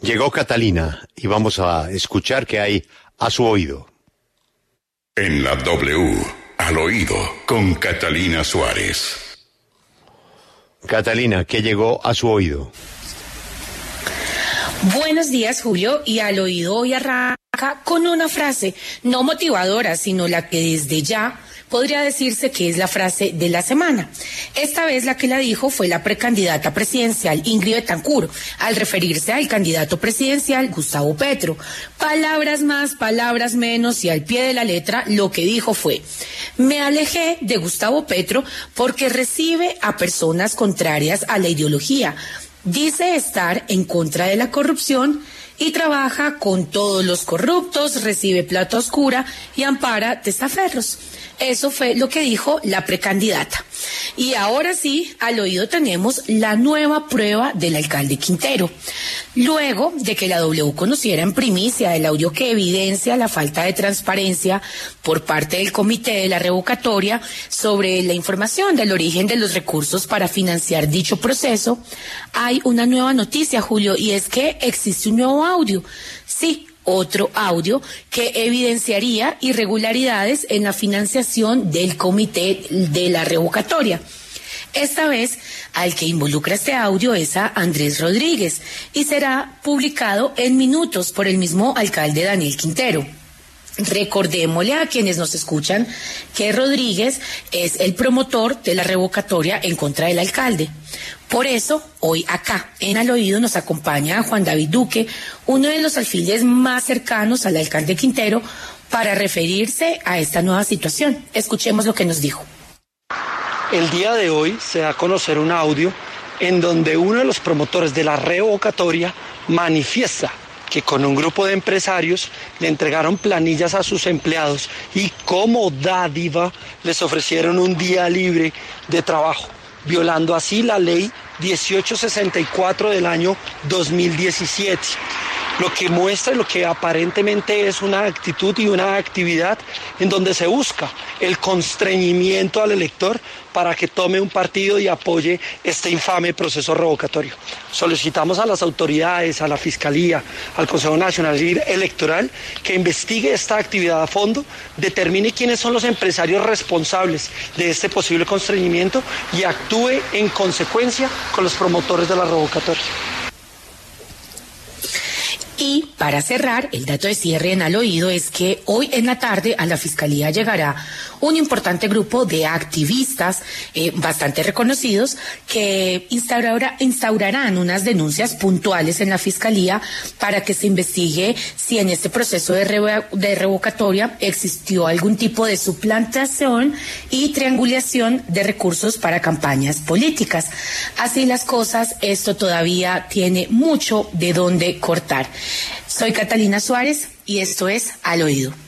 Llegó Catalina y vamos a escuchar qué hay a su oído. En la W, al oído, con Catalina Suárez. Catalina, ¿qué llegó a su oído? Buenos días, Julio, y al oído hoy arranca con una frase no motivadora, sino la que desde ya podría decirse que es la frase de la semana. Esta vez la que la dijo fue la precandidata presidencial Ingrid Betancourt, al referirse al candidato presidencial Gustavo Petro. Palabras más, palabras menos, y al pie de la letra lo que dijo fue, me alejé de Gustavo Petro porque recibe a personas contrarias a la ideología. Dice estar en contra de la corrupción y trabaja con todos los corruptos, recibe plata oscura y ampara testaferros. Eso fue lo que dijo la precandidata. Y ahora sí, al oído tenemos la nueva prueba del alcalde Quintero. Luego de que la W conociera en primicia el audio que evidencia la falta de transparencia por parte del comité de la revocatoria sobre la información del origen de los recursos para financiar dicho proceso, hay una nueva noticia, Julio, y es que existe un nuevo audio. Sí, otro audio que evidenciaría irregularidades en la financiación del comité de la revocatoria. Esta vez, al que involucra este audio es a Andrés Rodríguez y será publicado en minutos por el mismo alcalde Daniel Quintero. Recordémosle a quienes nos escuchan que Rodríguez es el promotor de la revocatoria en contra del alcalde. Por eso, hoy acá, en Al Oído, nos acompaña Juan David Duque, uno de los alfiles más cercanos al alcalde Quintero, para referirse a esta nueva situación. Escuchemos lo que nos dijo. El día de hoy se da a conocer un audio en donde uno de los promotores de la revocatoria manifiesta que con un grupo de empresarios le entregaron planillas a sus empleados y como dádiva les ofrecieron un día libre de trabajo, violando así la ley 1864 del año 2017 lo que muestra lo que aparentemente es una actitud y una actividad en donde se busca el constreñimiento al elector para que tome un partido y apoye este infame proceso revocatorio. Solicitamos a las autoridades, a la Fiscalía, al Consejo Nacional Electoral que investigue esta actividad a fondo, determine quiénes son los empresarios responsables de este posible constreñimiento y actúe en consecuencia con los promotores de la revocatoria. Y para cerrar, el dato de cierre en al oído es que hoy en la tarde a la Fiscalía llegará un importante grupo de activistas eh, bastante reconocidos que instaurarán unas denuncias puntuales en la Fiscalía para que se investigue si en este proceso de, de revocatoria existió algún tipo de suplantación y triangulación de recursos para campañas políticas. Así las cosas, esto todavía tiene mucho de dónde cortar. Soy Catalina Suárez y esto es Al Oído.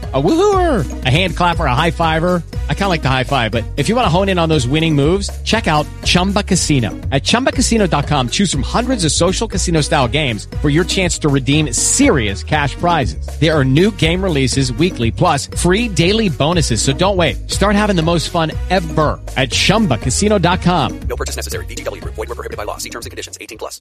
A woohooer, a hand clapper, a high fiver. I kind of like the high five, but if you want to hone in on those winning moves, check out Chumba Casino. At ChumbaCasino.com, choose from hundreds of social casino style games for your chance to redeem serious cash prizes. There are new game releases weekly, plus free daily bonuses. So don't wait. Start having the most fun ever at ChumbaCasino.com. No purchase necessary. VGW. Void were prohibited by law. See terms and conditions. 18 plus.